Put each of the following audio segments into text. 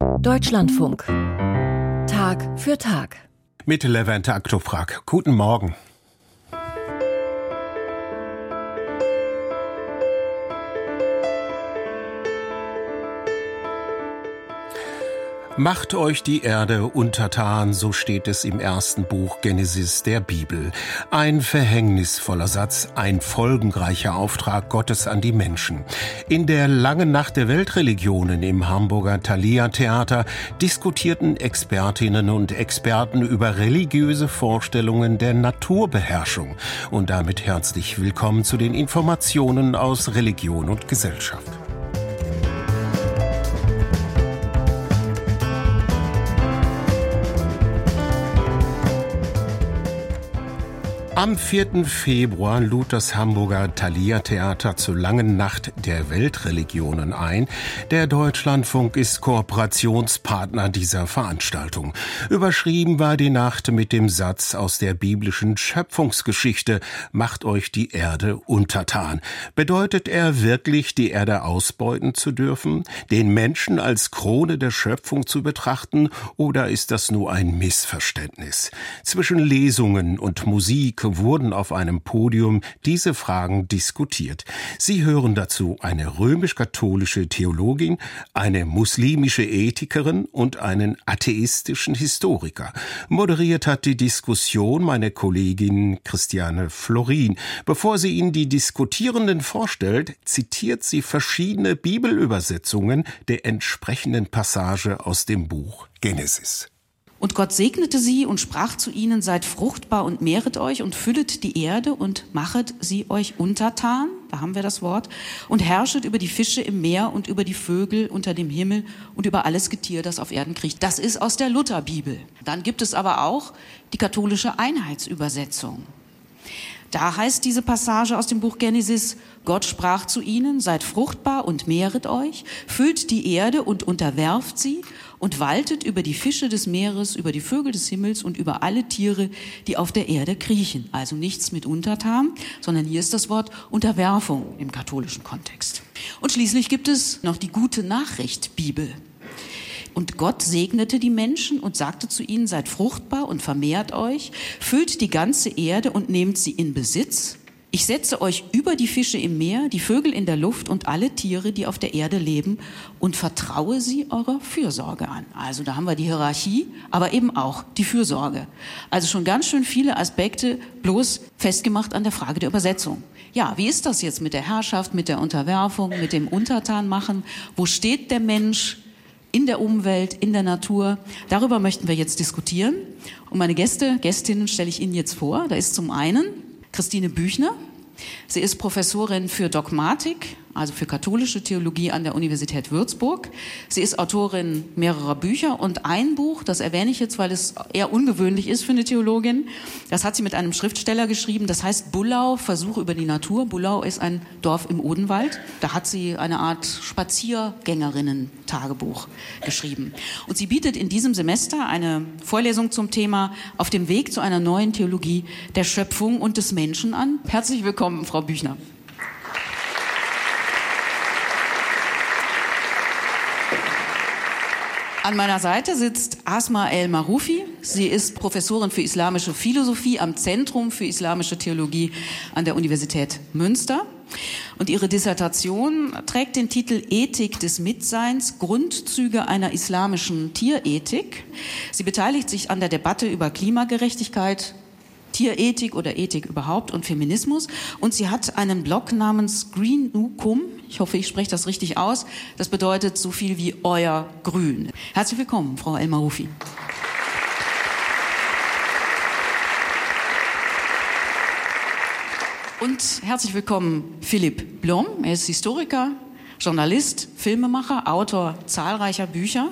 Deutschlandfunk. Tag für Tag. Mit Levente Aktofrag. Guten Morgen. Macht euch die Erde untertan, so steht es im ersten Buch Genesis der Bibel. Ein verhängnisvoller Satz, ein folgenreicher Auftrag Gottes an die Menschen. In der langen Nacht der Weltreligionen im Hamburger Thalia Theater diskutierten Expertinnen und Experten über religiöse Vorstellungen der Naturbeherrschung. Und damit herzlich willkommen zu den Informationen aus Religion und Gesellschaft. Am 4. Februar lud das Hamburger Thalia Theater zur langen Nacht der Weltreligionen ein. Der Deutschlandfunk ist Kooperationspartner dieser Veranstaltung. Überschrieben war die Nacht mit dem Satz aus der biblischen Schöpfungsgeschichte, macht euch die Erde untertan. Bedeutet er wirklich, die Erde ausbeuten zu dürfen, den Menschen als Krone der Schöpfung zu betrachten, oder ist das nur ein Missverständnis? Zwischen Lesungen und Musik wurden auf einem Podium diese Fragen diskutiert. Sie hören dazu eine römisch-katholische Theologin, eine muslimische Ethikerin und einen atheistischen Historiker. Moderiert hat die Diskussion meine Kollegin Christiane Florin. Bevor sie Ihnen die Diskutierenden vorstellt, zitiert sie verschiedene Bibelübersetzungen der entsprechenden Passage aus dem Buch Genesis. Und Gott segnete sie und sprach zu ihnen, seid fruchtbar und mehret euch und füllet die Erde und machet sie euch untertan, da haben wir das Wort, und herrschet über die Fische im Meer und über die Vögel unter dem Himmel und über alles Getier, das auf Erden kriecht. Das ist aus der Lutherbibel. Dann gibt es aber auch die katholische Einheitsübersetzung. Da heißt diese Passage aus dem Buch Genesis, Gott sprach zu ihnen, seid fruchtbar und mehret euch, füllt die Erde und unterwerft sie und waltet über die Fische des Meeres, über die Vögel des Himmels und über alle Tiere, die auf der Erde kriechen. Also nichts mit Untertan, sondern hier ist das Wort Unterwerfung im katholischen Kontext. Und schließlich gibt es noch die gute Nachricht Bibel. Und Gott segnete die Menschen und sagte zu ihnen, seid fruchtbar und vermehrt euch, füllt die ganze Erde und nehmt sie in Besitz. Ich setze euch über die Fische im Meer, die Vögel in der Luft und alle Tiere, die auf der Erde leben und vertraue sie eurer Fürsorge an. Also da haben wir die Hierarchie, aber eben auch die Fürsorge. Also schon ganz schön viele Aspekte bloß festgemacht an der Frage der Übersetzung. Ja, wie ist das jetzt mit der Herrschaft, mit der Unterwerfung, mit dem Untertanmachen? Wo steht der Mensch? in der Umwelt, in der Natur. Darüber möchten wir jetzt diskutieren. Und meine Gäste, Gästinnen stelle ich Ihnen jetzt vor. Da ist zum einen Christine Büchner. Sie ist Professorin für Dogmatik also für katholische Theologie an der Universität Würzburg. Sie ist Autorin mehrerer Bücher und ein Buch, das erwähne ich jetzt, weil es eher ungewöhnlich ist für eine Theologin. Das hat sie mit einem Schriftsteller geschrieben. Das heißt Bullau, Versuch über die Natur. Bullau ist ein Dorf im Odenwald. Da hat sie eine Art Spaziergängerinnen-Tagebuch geschrieben. Und sie bietet in diesem Semester eine Vorlesung zum Thema Auf dem Weg zu einer neuen Theologie der Schöpfung und des Menschen an. Herzlich willkommen, Frau Büchner. An meiner Seite sitzt Asma El Maroufi. Sie ist Professorin für islamische Philosophie am Zentrum für islamische Theologie an der Universität Münster. Und ihre Dissertation trägt den Titel Ethik des Mitseins, Grundzüge einer islamischen Tierethik. Sie beteiligt sich an der Debatte über Klimagerechtigkeit, Tierethik oder Ethik überhaupt und Feminismus. Und sie hat einen Blog namens Green Nukum. Ich hoffe, ich spreche das richtig aus. Das bedeutet so viel wie euer Grün. Herzlich willkommen, Frau Elmar Rufi. Und herzlich willkommen Philipp Blom. Er ist Historiker, Journalist, Filmemacher, Autor zahlreicher Bücher.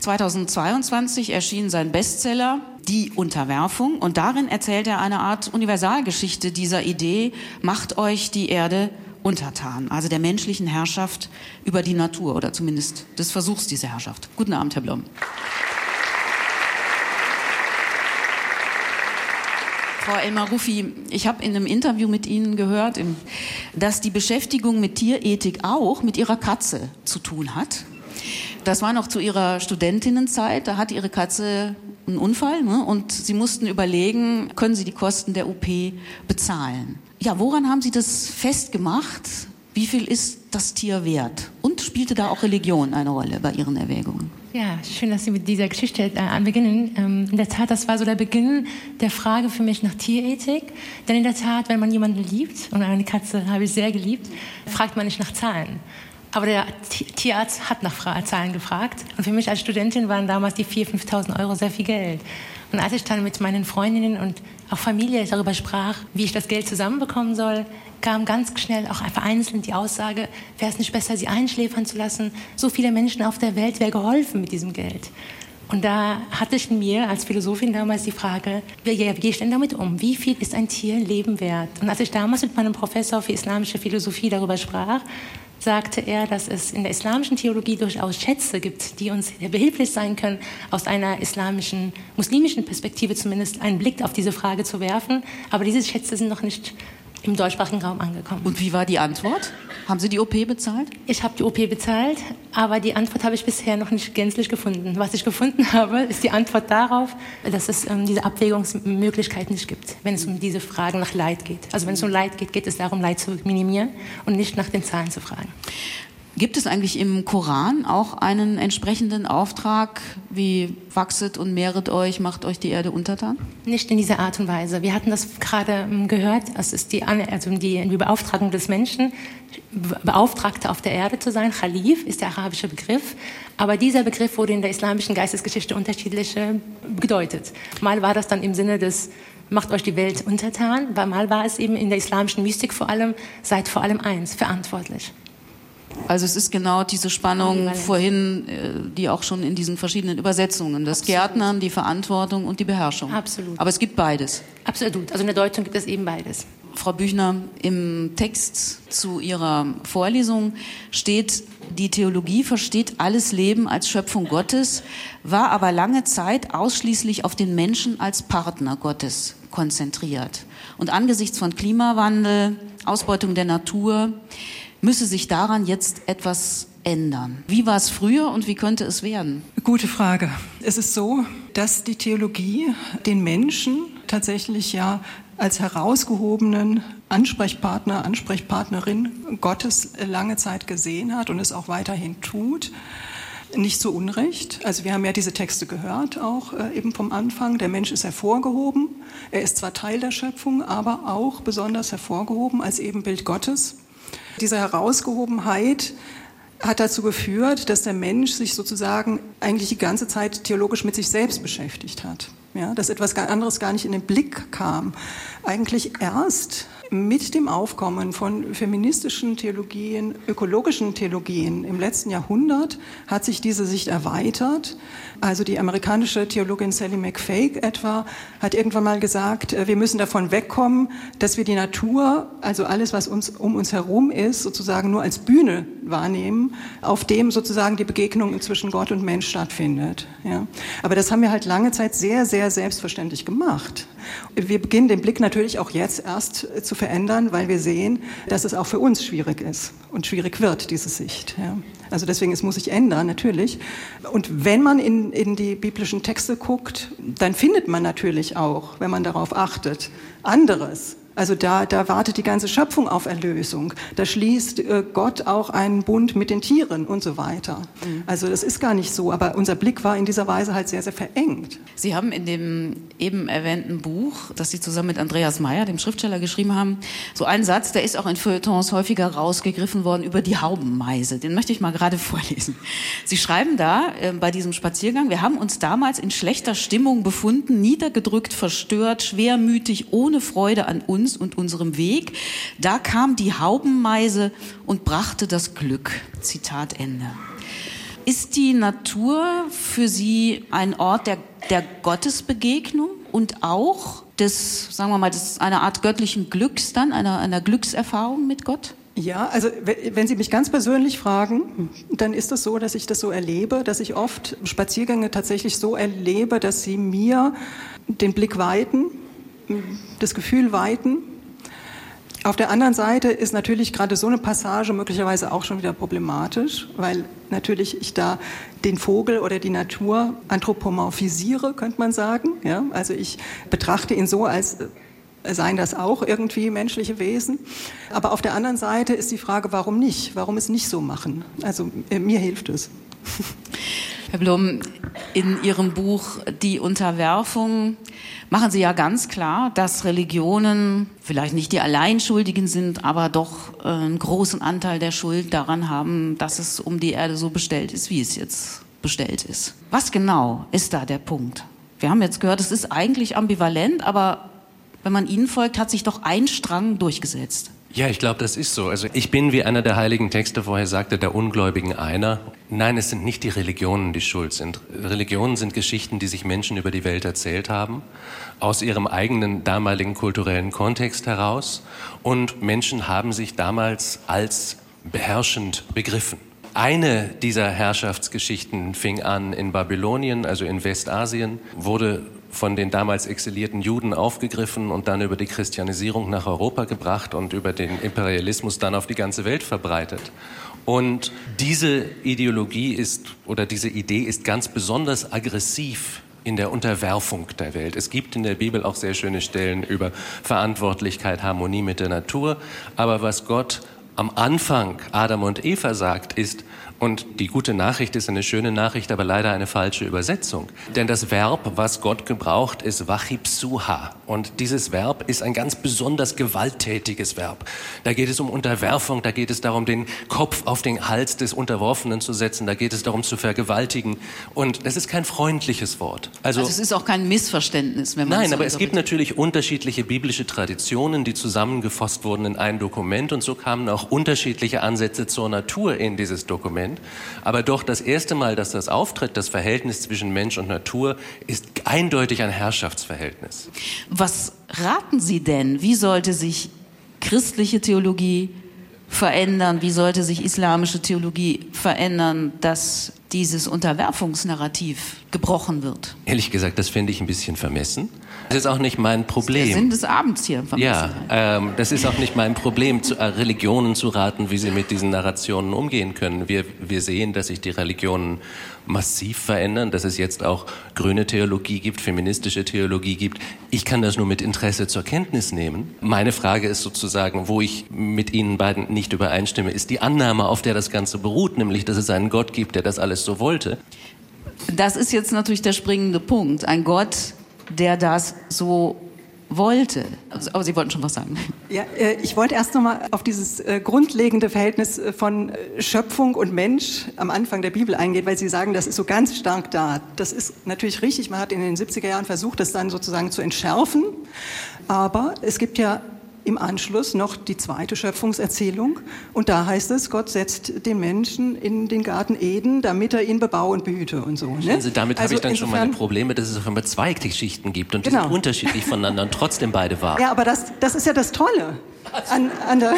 2022 erschien sein Bestseller Die Unterwerfung und darin erzählt er eine Art Universalgeschichte dieser Idee, macht euch die Erde untertan, also der menschlichen Herrschaft über die Natur oder zumindest des Versuchs dieser Herrschaft. Guten Abend, Herr Blom. Frau Elmar Ruffi, ich habe in einem Interview mit Ihnen gehört, dass die Beschäftigung mit Tierethik auch mit Ihrer Katze zu tun hat. Das war noch zu ihrer Studentinnenzeit. Da hatte ihre Katze einen Unfall ne? und sie mussten überlegen, können sie die Kosten der OP bezahlen. Ja, woran haben Sie das festgemacht? Wie viel ist das Tier wert? Und spielte da auch Religion eine Rolle bei Ihren Erwägungen? Ja, schön, dass Sie mit dieser Geschichte äh, beginnen. Ähm, in der Tat, das war so der Beginn der Frage für mich nach Tierethik. Denn in der Tat, wenn man jemanden liebt, und eine Katze habe ich sehr geliebt, fragt man nicht nach Zahlen. Aber der Tierarzt hat nach Zahlen gefragt. Und für mich als Studentin waren damals die 4.000, 5.000 Euro sehr viel Geld. Und als ich dann mit meinen Freundinnen und auch Familie darüber sprach, wie ich das Geld zusammenbekommen soll, kam ganz schnell auch vereinzelt die Aussage, wäre es nicht besser, sie einschläfern zu lassen? So viele Menschen auf der Welt wäre geholfen mit diesem Geld. Und da hatte ich mir als Philosophin damals die Frage, wie, wie gehe ich denn damit um? Wie viel ist ein Tier Leben wert? Und als ich damals mit meinem Professor für islamische Philosophie darüber sprach, sagte er, dass es in der islamischen Theologie durchaus Schätze gibt, die uns behilflich sein können, aus einer islamischen, muslimischen Perspektive zumindest einen Blick auf diese Frage zu werfen. Aber diese Schätze sind noch nicht im deutschsprachigen Raum angekommen. Und wie war die Antwort? Haben Sie die OP bezahlt? Ich habe die OP bezahlt, aber die Antwort habe ich bisher noch nicht gänzlich gefunden. Was ich gefunden habe, ist die Antwort darauf, dass es ähm, diese Abwägungsmöglichkeit nicht gibt, wenn es um diese Fragen nach Leid geht. Also wenn es um Leid geht, geht es darum, Leid zu minimieren und nicht nach den Zahlen zu fragen. Gibt es eigentlich im Koran auch einen entsprechenden Auftrag, wie wachset und mehret euch, macht euch die Erde untertan? Nicht in dieser Art und Weise. Wir hatten das gerade ähm, gehört. Das ist die, also die, Beauftragung des Menschen, Beauftragter auf der Erde zu sein. Khalif ist der arabische Begriff. Aber dieser Begriff wurde in der islamischen Geistesgeschichte unterschiedlich gedeutet. Mal war das dann im Sinne des macht euch die Welt untertan, mal war es eben in der islamischen Mystik vor allem, seid vor allem eins, verantwortlich. Also es ist genau diese Spannung vorhin, äh, die auch schon in diesen verschiedenen Übersetzungen, das Absolut. Gärtnern, die Verantwortung und die Beherrschung. Absolut. Aber es gibt beides. Absolut. Also in der Deutung gibt es eben beides. Frau Büchner, im Text zu Ihrer Vorlesung steht, die Theologie versteht alles Leben als Schöpfung Gottes, war aber lange Zeit ausschließlich auf den Menschen als Partner Gottes konzentriert. Und angesichts von Klimawandel, Ausbeutung der Natur, müsse sich daran jetzt etwas ändern. Wie war es früher und wie könnte es werden? Gute Frage. Es ist so, dass die Theologie den Menschen tatsächlich ja als herausgehobenen Ansprechpartner, Ansprechpartnerin Gottes lange Zeit gesehen hat und es auch weiterhin tut. Nicht zu Unrecht. Also wir haben ja diese Texte gehört, auch äh, eben vom Anfang. Der Mensch ist hervorgehoben. Er ist zwar Teil der Schöpfung, aber auch besonders hervorgehoben als Ebenbild Gottes. Diese Herausgehobenheit hat dazu geführt, dass der Mensch sich sozusagen eigentlich die ganze Zeit theologisch mit sich selbst beschäftigt hat. Ja, dass etwas anderes gar nicht in den Blick kam. Eigentlich erst mit dem Aufkommen von feministischen Theologien, ökologischen Theologien im letzten Jahrhundert hat sich diese Sicht erweitert. Also die amerikanische Theologin Sally McFake etwa hat irgendwann mal gesagt, äh, wir müssen davon wegkommen, dass wir die Natur, also alles, was uns um uns herum ist, sozusagen nur als Bühne wahrnehmen, auf dem sozusagen die Begegnung zwischen Gott und Mensch stattfindet. Ja. Aber das haben wir halt lange Zeit sehr, sehr selbstverständlich gemacht. Wir beginnen den Blick natürlich auch jetzt erst zu verändern, weil wir sehen, dass es auch für uns schwierig ist und schwierig wird, diese Sicht. Ja. Also deswegen, es muss sich ändern, natürlich. Und wenn man in, in die biblischen Texte guckt, dann findet man natürlich auch, wenn man darauf achtet, anderes also da, da wartet die ganze Schöpfung auf Erlösung. Da schließt äh, Gott auch einen Bund mit den Tieren und so weiter. Mhm. Also das ist gar nicht so, aber unser Blick war in dieser Weise halt sehr, sehr verengt. Sie haben in dem eben erwähnten Buch, das Sie zusammen mit Andreas Meyer, dem Schriftsteller, geschrieben haben, so einen Satz, der ist auch in Feuilletons häufiger rausgegriffen worden über die Haubenmeise. Den möchte ich mal gerade vorlesen. Sie schreiben da äh, bei diesem Spaziergang, wir haben uns damals in schlechter Stimmung befunden, niedergedrückt, verstört, schwermütig, ohne Freude an uns uns und unserem Weg. Da kam die Haubenmeise und brachte das Glück. Zitat Ende. Ist die Natur für Sie ein Ort der, der Gottesbegegnung und auch des, sagen wir mal, des, einer Art göttlichen Glücks dann, einer, einer Glückserfahrung mit Gott? Ja, also wenn Sie mich ganz persönlich fragen, dann ist es so, dass ich das so erlebe, dass ich oft Spaziergänge tatsächlich so erlebe, dass sie mir den Blick weiten, das Gefühl weiten. Auf der anderen Seite ist natürlich gerade so eine Passage möglicherweise auch schon wieder problematisch, weil natürlich ich da den Vogel oder die Natur anthropomorphisiere, könnte man sagen. Ja? Also ich betrachte ihn so, als seien das auch irgendwie menschliche Wesen. Aber auf der anderen Seite ist die Frage, warum nicht? Warum es nicht so machen? Also äh, mir hilft es. Herr Blum, in Ihrem Buch Die Unterwerfung machen Sie ja ganz klar, dass Religionen vielleicht nicht die Alleinschuldigen sind, aber doch äh, einen großen Anteil der Schuld daran haben, dass es um die Erde so bestellt ist, wie es jetzt bestellt ist. Was genau ist da der Punkt? Wir haben jetzt gehört, es ist eigentlich ambivalent, aber wenn man Ihnen folgt, hat sich doch ein Strang durchgesetzt. Ja, ich glaube, das ist so. Also ich bin, wie einer der heiligen Texte vorher sagte, der Ungläubigen einer. Nein, es sind nicht die Religionen, die schuld sind. Religionen sind Geschichten, die sich Menschen über die Welt erzählt haben, aus ihrem eigenen damaligen kulturellen Kontext heraus. Und Menschen haben sich damals als beherrschend begriffen. Eine dieser Herrschaftsgeschichten fing an in Babylonien, also in Westasien, wurde von den damals exilierten Juden aufgegriffen und dann über die Christianisierung nach Europa gebracht und über den Imperialismus dann auf die ganze Welt verbreitet. Und diese Ideologie ist oder diese Idee ist ganz besonders aggressiv in der Unterwerfung der Welt. Es gibt in der Bibel auch sehr schöne Stellen über Verantwortlichkeit, Harmonie mit der Natur. Aber was Gott am Anfang Adam und Eva sagt, ist, und die gute Nachricht ist eine schöne Nachricht, aber leider eine falsche Übersetzung. Denn das Verb, was Gott gebraucht, ist wachipsuha. Und dieses Verb ist ein ganz besonders gewalttätiges Verb. Da geht es um Unterwerfung, da geht es darum, den Kopf auf den Hals des Unterworfenen zu setzen, da geht es darum, zu vergewaltigen. Und das ist kein freundliches Wort. Also, also es ist auch kein Missverständnis, wenn man Nein, so aber es gibt natürlich unterschiedliche biblische Traditionen, die zusammengefasst wurden in ein Dokument. Und so kamen auch unterschiedliche Ansätze zur Natur in dieses Dokument. Prozent. Aber doch das erste Mal, dass das auftritt, das Verhältnis zwischen Mensch und Natur, ist eindeutig ein Herrschaftsverhältnis. Was raten Sie denn? Wie sollte sich christliche Theologie verändern? Wie sollte sich islamische Theologie verändern, dass dieses Unterwerfungsnarrativ gebrochen wird? Ehrlich gesagt, das finde ich ein bisschen vermessen. Das ist auch nicht mein Problem. Das ist der Sinn des Abends hier. Ja, ähm, das ist auch nicht mein Problem, zu, äh, Religionen zu raten, wie sie mit diesen Narrationen umgehen können. Wir, wir sehen, dass sich die Religionen massiv verändern, dass es jetzt auch grüne Theologie gibt, feministische Theologie gibt. Ich kann das nur mit Interesse zur Kenntnis nehmen. Meine Frage ist sozusagen, wo ich mit Ihnen beiden nicht übereinstimme, ist die Annahme, auf der das Ganze beruht, nämlich, dass es einen Gott gibt, der das alles so wollte. Das ist jetzt natürlich der springende Punkt. Ein Gott, der das so wollte. Also, aber Sie wollten schon was sagen. Ja, äh, ich wollte erst noch mal auf dieses äh, grundlegende Verhältnis äh, von Schöpfung und Mensch am Anfang der Bibel eingehen, weil Sie sagen, das ist so ganz stark da. Das ist natürlich richtig. Man hat in den 70er Jahren versucht, das dann sozusagen zu entschärfen. Aber es gibt ja im Anschluss noch die zweite Schöpfungserzählung. Und da heißt es, Gott setzt den Menschen in den Garten Eden, damit er ihn bebaue und behüte und so. Ne? Also damit also habe ich dann schon meine Probleme, dass es auf einmal zwei Geschichten gibt und die genau. sind unterschiedlich voneinander und trotzdem beide wahr. Ja, aber das, das ist ja das Tolle an, an der,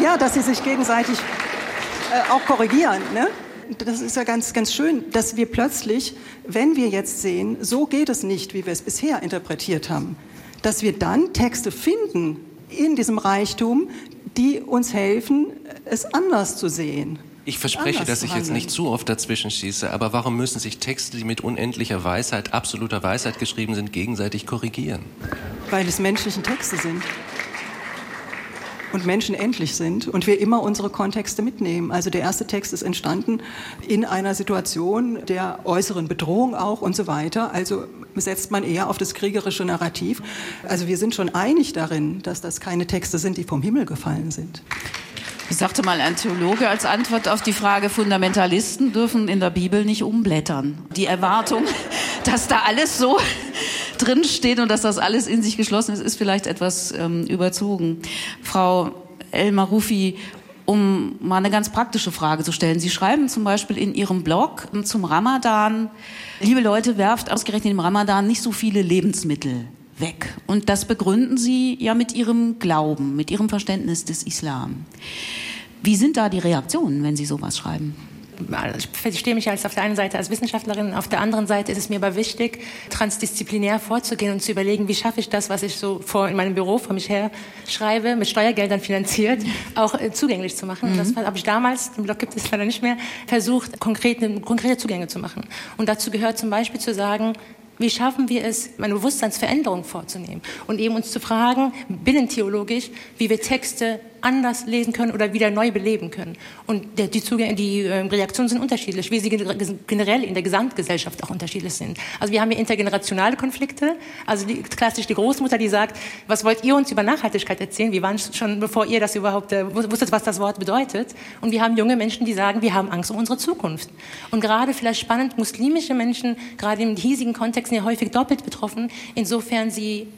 ja, dass sie sich gegenseitig äh, auch korrigieren. Ne? das ist ja ganz, ganz schön, dass wir plötzlich, wenn wir jetzt sehen, so geht es nicht, wie wir es bisher interpretiert haben, dass wir dann Texte finden, in diesem Reichtum, die uns helfen, es anders zu sehen. Ich verspreche, dass ich jetzt nicht zu oft dazwischen schieße, aber warum müssen sich Texte, die mit unendlicher Weisheit, absoluter Weisheit geschrieben sind, gegenseitig korrigieren? Weil es menschliche Texte sind und Menschen endlich sind und wir immer unsere Kontexte mitnehmen. Also der erste Text ist entstanden in einer Situation der äußeren Bedrohung auch und so weiter. Also setzt man eher auf das kriegerische Narrativ. Also wir sind schon einig darin, dass das keine Texte sind, die vom Himmel gefallen sind. Ich sagte mal ein Theologe als Antwort auf die Frage, Fundamentalisten dürfen in der Bibel nicht umblättern. Die Erwartung, dass da alles so drin steht und dass das alles in sich geschlossen ist, ist vielleicht etwas ähm, überzogen. Frau Elmar Rufi, um mal eine ganz praktische Frage zu stellen. Sie schreiben zum Beispiel in Ihrem Blog zum Ramadan, liebe Leute, werft ausgerechnet im Ramadan nicht so viele Lebensmittel weg. Und das begründen Sie ja mit Ihrem Glauben, mit Ihrem Verständnis des Islam. Wie sind da die Reaktionen, wenn Sie sowas schreiben? Ich verstehe mich als auf der einen Seite als Wissenschaftlerin, auf der anderen Seite ist es mir aber wichtig, transdisziplinär vorzugehen und zu überlegen, wie schaffe ich das, was ich so vor in meinem Büro vor mich her schreibe, mit Steuergeldern finanziert, auch äh, zugänglich zu machen. Mhm. Das habe ich damals, den Blog gibt es leider nicht mehr, versucht, konkrete, konkrete Zugänge zu machen. Und dazu gehört zum Beispiel zu sagen, wie schaffen wir es, eine Bewusstseinsveränderung vorzunehmen und eben uns zu fragen, binnentheologisch, wie wir Texte anders lesen können oder wieder neu beleben können. Und die, Zugänge, die ähm, Reaktionen sind unterschiedlich, wie sie generell in der Gesamtgesellschaft auch unterschiedlich sind. Also wir haben hier intergenerationale Konflikte, also die, klassisch die Großmutter, die sagt, was wollt ihr uns über Nachhaltigkeit erzählen? Wir waren schon, bevor ihr das überhaupt äh, wusstet, was das Wort bedeutet. Und wir haben junge Menschen, die sagen, wir haben Angst um unsere Zukunft. Und gerade vielleicht spannend, muslimische Menschen, gerade im hiesigen Kontext, sind ja häufig doppelt betroffen, insofern sie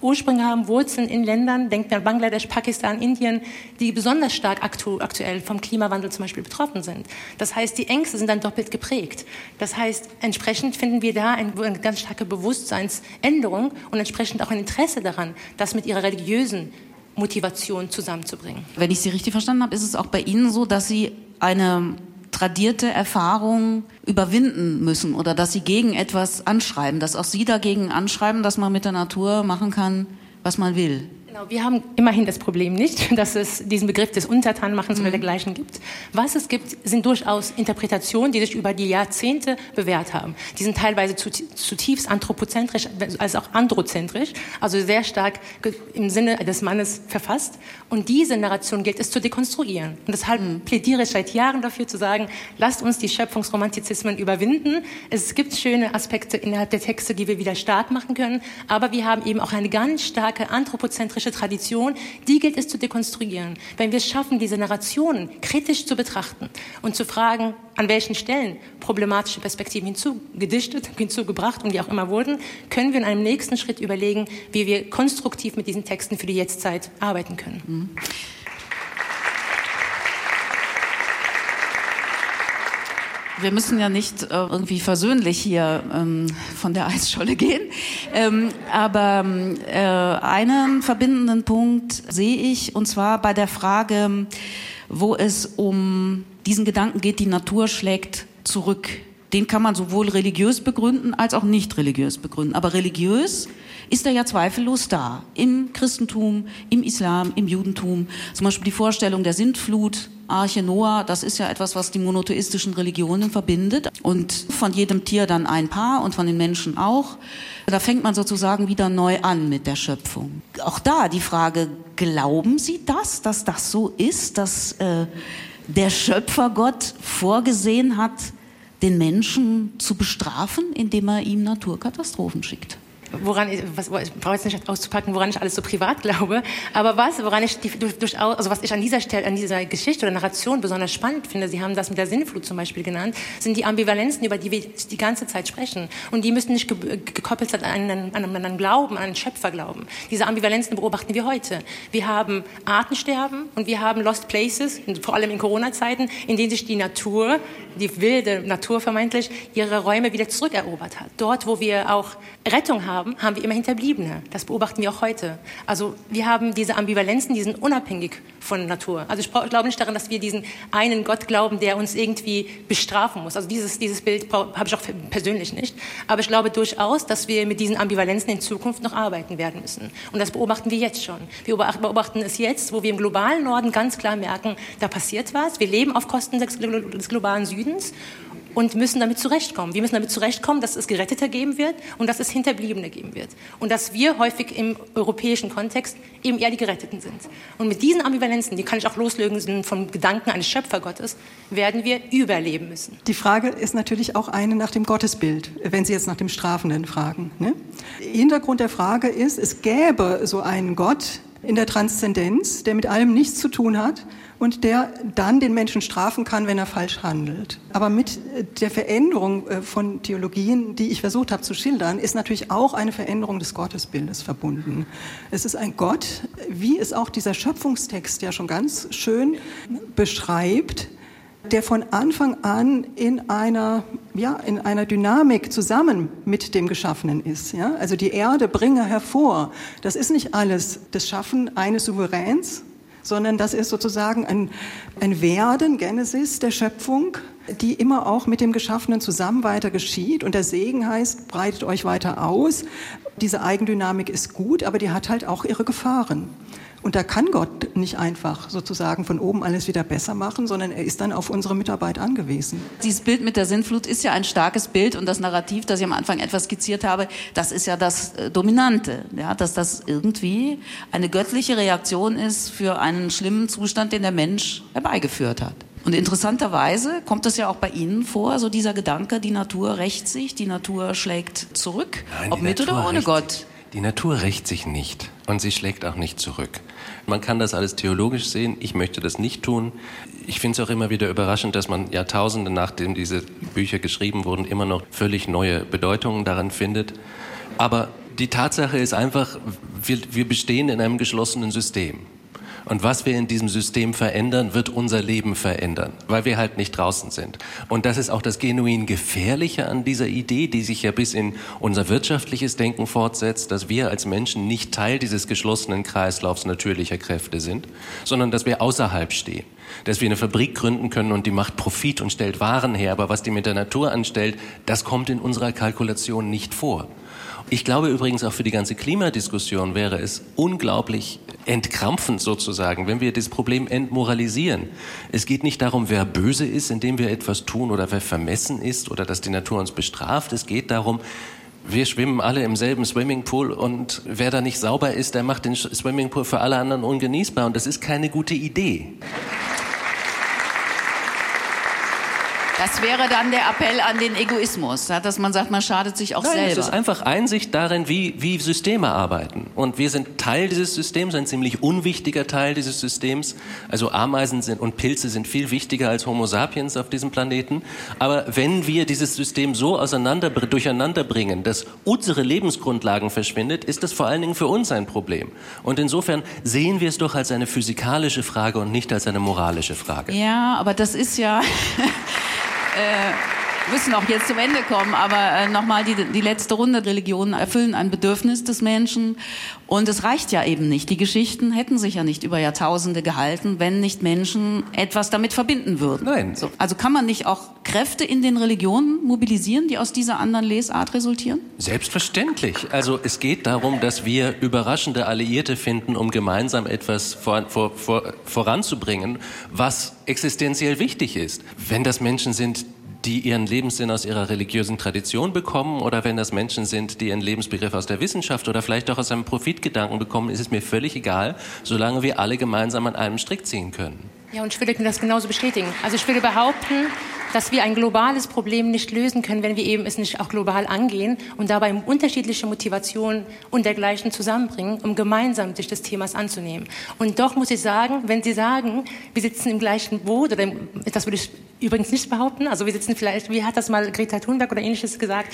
Ursprünge haben, Wurzeln in Ländern, denkt man Bangladesch, Pakistan, Indien, die besonders stark aktu aktuell vom Klimawandel zum Beispiel betroffen sind. Das heißt, die Ängste sind dann doppelt geprägt. Das heißt, entsprechend finden wir da eine, eine ganz starke Bewusstseinsänderung und entsprechend auch ein Interesse daran, das mit ihrer religiösen Motivation zusammenzubringen. Wenn ich Sie richtig verstanden habe, ist es auch bei Ihnen so, dass Sie eine tradierte Erfahrung überwinden müssen oder dass sie gegen etwas anschreiben, dass auch sie dagegen anschreiben, dass man mit der Natur machen kann, was man will. Genau, wir haben immerhin das Problem nicht, dass es diesen Begriff des Untertanmachens mhm. oder dergleichen gibt. Was es gibt, sind durchaus Interpretationen, die sich über die Jahrzehnte bewährt haben. Die sind teilweise zutiefst anthropozentrisch, als auch androzentrisch, also sehr stark im Sinne des Mannes verfasst. Und diese Narration gilt es zu dekonstruieren. Und deshalb mhm. plädiere ich seit Jahren dafür zu sagen, lasst uns die Schöpfungsromantizismen überwinden. Es gibt schöne Aspekte innerhalb der Texte, die wir wieder stark machen können, aber wir haben eben auch eine ganz starke anthropozentrische tantrische Tradition, die gilt es zu dekonstruieren. Wenn wir es schaffen, diese Narrationen kritisch zu betrachten und zu fragen, an welchen Stellen problematische Perspektiven hinzugedichtet, hinzugebracht und die auch immer wurden, können wir in einem nächsten Schritt überlegen, wie wir konstruktiv mit diesen Texten für die Jetztzeit arbeiten können. Mhm. Wir müssen ja nicht äh, irgendwie versöhnlich hier ähm, von der Eisscholle gehen. Ähm, aber äh, einen verbindenden Punkt sehe ich, und zwar bei der Frage, wo es um diesen Gedanken geht, die Natur schlägt zurück. Den kann man sowohl religiös begründen als auch nicht religiös begründen. Aber religiös ist er ja zweifellos da. Im Christentum, im Islam, im Judentum. Zum Beispiel die Vorstellung der Sintflut, Arche Noah, das ist ja etwas, was die monotheistischen Religionen verbindet. Und von jedem Tier dann ein Paar und von den Menschen auch. Da fängt man sozusagen wieder neu an mit der Schöpfung. Auch da die Frage, glauben Sie das, dass das so ist, dass äh, der Schöpfergott vorgesehen hat, den Menschen zu bestrafen, indem er ihm Naturkatastrophen schickt? Woran ich, was, ich brauche jetzt nicht auszupacken, woran ich alles so privat glaube, aber was, woran ich die, durchaus, also was ich an dieser Stelle, an dieser Geschichte oder Narration besonders spannend finde, Sie haben das mit der Sinnflut zum Beispiel genannt, sind die Ambivalenzen, über die wir die ganze Zeit sprechen. Und die müssen nicht gekoppelt sein an einen, an einen Glauben, an einen Schöpferglauben. Diese Ambivalenzen beobachten wir heute. Wir haben Artensterben und wir haben Lost Places, vor allem in Corona-Zeiten, in denen sich die Natur, die wilde Natur vermeintlich, ihre Räume wieder zurückerobert hat. Dort, wo wir auch Rettung haben, haben, haben wir immer Hinterbliebene. Das beobachten wir auch heute. Also wir haben diese Ambivalenzen, die sind unabhängig von Natur. Also ich glaube nicht daran, dass wir diesen einen Gott glauben, der uns irgendwie bestrafen muss. Also dieses, dieses Bild habe ich auch persönlich nicht. Aber ich glaube durchaus, dass wir mit diesen Ambivalenzen in Zukunft noch arbeiten werden müssen. Und das beobachten wir jetzt schon. Wir beobachten es jetzt, wo wir im globalen Norden ganz klar merken, da passiert was. Wir leben auf Kosten des globalen Südens und müssen damit zurechtkommen. Wir müssen damit zurechtkommen, dass es Gerettete geben wird und dass es Hinterbliebene geben wird. Und dass wir häufig im europäischen Kontext eben eher die Geretteten sind. Und mit diesen Ambivalenzen, die kann ich auch loslösen vom Gedanken eines Schöpfergottes, werden wir überleben müssen. Die Frage ist natürlich auch eine nach dem Gottesbild, wenn Sie jetzt nach dem Strafenden fragen. Ne? Hintergrund der Frage ist, es gäbe so einen Gott in der Transzendenz, der mit allem nichts zu tun hat und der dann den Menschen strafen kann, wenn er falsch handelt. Aber mit äh, der Veränderung äh, von Theologien, die ich versucht habe zu schildern, ist natürlich auch eine Veränderung des Gottesbildes verbunden. Es ist ein Gott, wie es auch dieser Schöpfungstext ja schon ganz schön beschreibt, der von Anfang an in einer, ja, in einer Dynamik zusammen mit dem Geschaffenen ist. Ja? Also die Erde bringe hervor. Das ist nicht alles das Schaffen eines Souveräns, sondern das ist sozusagen ein, ein Werden, Genesis der Schöpfung, die immer auch mit dem Geschaffenen zusammen weiter geschieht. Und der Segen heißt, breitet euch weiter aus. Diese Eigendynamik ist gut, aber die hat halt auch ihre Gefahren. Und da kann Gott nicht einfach sozusagen von oben alles wieder besser machen, sondern er ist dann auf unsere Mitarbeit angewiesen. Dieses Bild mit der Sinnflut ist ja ein starkes Bild und das Narrativ, das ich am Anfang etwas skizziert habe, das ist ja das äh, Dominante, ja, dass das irgendwie eine göttliche Reaktion ist für einen schlimmen Zustand, den der Mensch herbeigeführt hat. Und interessanterweise kommt es ja auch bei Ihnen vor, so dieser Gedanke, die Natur rächt sich, die Natur schlägt zurück, Nein, ob mit Natur oder ohne Gott. Die Natur rächt sich nicht und sie schlägt auch nicht zurück. Man kann das alles theologisch sehen, ich möchte das nicht tun. Ich finde es auch immer wieder überraschend, dass man Jahrtausende nachdem diese Bücher geschrieben wurden, immer noch völlig neue Bedeutungen daran findet. Aber die Tatsache ist einfach, wir, wir bestehen in einem geschlossenen System. Und was wir in diesem System verändern, wird unser Leben verändern, weil wir halt nicht draußen sind. Und das ist auch das genuin Gefährliche an dieser Idee, die sich ja bis in unser wirtschaftliches Denken fortsetzt, dass wir als Menschen nicht Teil dieses geschlossenen Kreislaufs natürlicher Kräfte sind, sondern dass wir außerhalb stehen. Dass wir eine Fabrik gründen können und die macht Profit und stellt Waren her, aber was die mit der Natur anstellt, das kommt in unserer Kalkulation nicht vor. Ich glaube übrigens auch für die ganze Klimadiskussion wäre es unglaublich entkrampfend sozusagen, wenn wir das Problem entmoralisieren. Es geht nicht darum, wer böse ist, indem wir etwas tun oder wer vermessen ist oder dass die Natur uns bestraft. Es geht darum, wir schwimmen alle im selben Swimmingpool und wer da nicht sauber ist, der macht den Swimmingpool für alle anderen ungenießbar und das ist keine gute Idee. Das wäre dann der Appell an den Egoismus, dass man sagt, man schadet sich auch Nein, selber. es ist einfach Einsicht darin, wie, wie Systeme arbeiten. Und wir sind Teil dieses Systems, ein ziemlich unwichtiger Teil dieses Systems. Also Ameisen sind und Pilze sind viel wichtiger als Homo sapiens auf diesem Planeten. Aber wenn wir dieses System so auseinander, durcheinander bringen, dass unsere Lebensgrundlagen verschwindet, ist das vor allen Dingen für uns ein Problem. Und insofern sehen wir es doch als eine physikalische Frage und nicht als eine moralische Frage. Ja, aber das ist ja. äh, müssen auch jetzt zum Ende kommen, aber äh, nochmal die, die letzte Runde. Religionen erfüllen ein Bedürfnis des Menschen und es reicht ja eben nicht. Die Geschichten hätten sich ja nicht über Jahrtausende gehalten, wenn nicht Menschen etwas damit verbinden würden. Nein. So, also kann man nicht auch Kräfte in den Religionen mobilisieren, die aus dieser anderen Lesart resultieren? Selbstverständlich. Also es geht darum, dass wir überraschende Alliierte finden, um gemeinsam etwas vor, vor, vor, voranzubringen, was existenziell wichtig ist. Wenn das Menschen sind, die ihren Lebenssinn aus ihrer religiösen Tradition bekommen oder wenn das Menschen sind, die ihren Lebensbegriff aus der Wissenschaft oder vielleicht auch aus einem Profitgedanken bekommen, ist es mir völlig egal, solange wir alle gemeinsam an einem Strick ziehen können. Ja, und ich würde das genauso bestätigen. Also ich würde behaupten, dass wir ein globales Problem nicht lösen können, wenn wir eben es nicht auch global angehen und dabei unterschiedliche Motivationen und dergleichen zusammenbringen, um gemeinsam sich des Themas anzunehmen. Und doch muss ich sagen, wenn Sie sagen, wir sitzen im gleichen Boot, oder das würde ich übrigens nicht behaupten, also wir sitzen vielleicht, wie hat das mal Greta Thunberg oder ähnliches gesagt,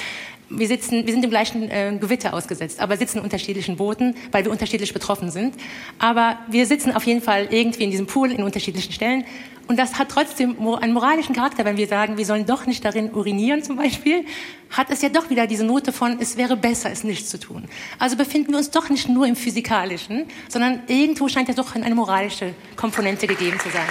wir, sitzen, wir sind im gleichen äh, Gewitter ausgesetzt, aber sitzen in unterschiedlichen Booten, weil wir unterschiedlich betroffen sind. Aber wir sitzen auf jeden Fall irgendwie in diesem Pool in unterschiedlichen Stellen. Und das hat trotzdem einen moralischen Charakter, wenn wir sagen, wir sollen doch nicht darin urinieren zum Beispiel, hat es ja doch wieder diese Note von, es wäre besser, es nicht zu tun. Also befinden wir uns doch nicht nur im Physikalischen, sondern irgendwo scheint ja doch eine moralische Komponente gegeben zu sein.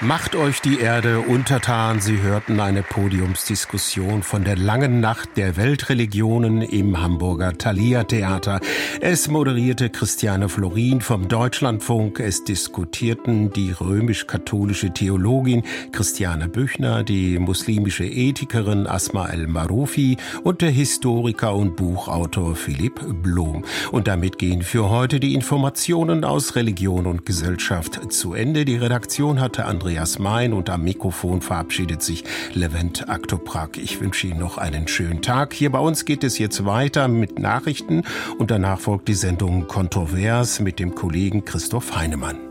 Macht euch die Erde untertan. Sie hörten eine Podiumsdiskussion von der langen Nacht der Weltreligionen im Hamburger Thalia Theater. Es moderierte Christiane Florin vom Deutschlandfunk. Es diskutierten die römisch-katholische Theologin Christiane Büchner, die muslimische Ethikerin Asma El-Maroufi und der Historiker und Buchautor Philipp Blom. Und damit gehen für heute die Informationen aus Religion und Gesellschaft zu Ende. Die Redaktion hatte Andreas Mein und am Mikrofon verabschiedet sich Levent Aktoprak. Ich wünsche Ihnen noch einen schönen Tag. Hier bei uns geht es jetzt weiter mit Nachrichten und danach folgt die Sendung Kontrovers mit dem Kollegen Christoph Heinemann.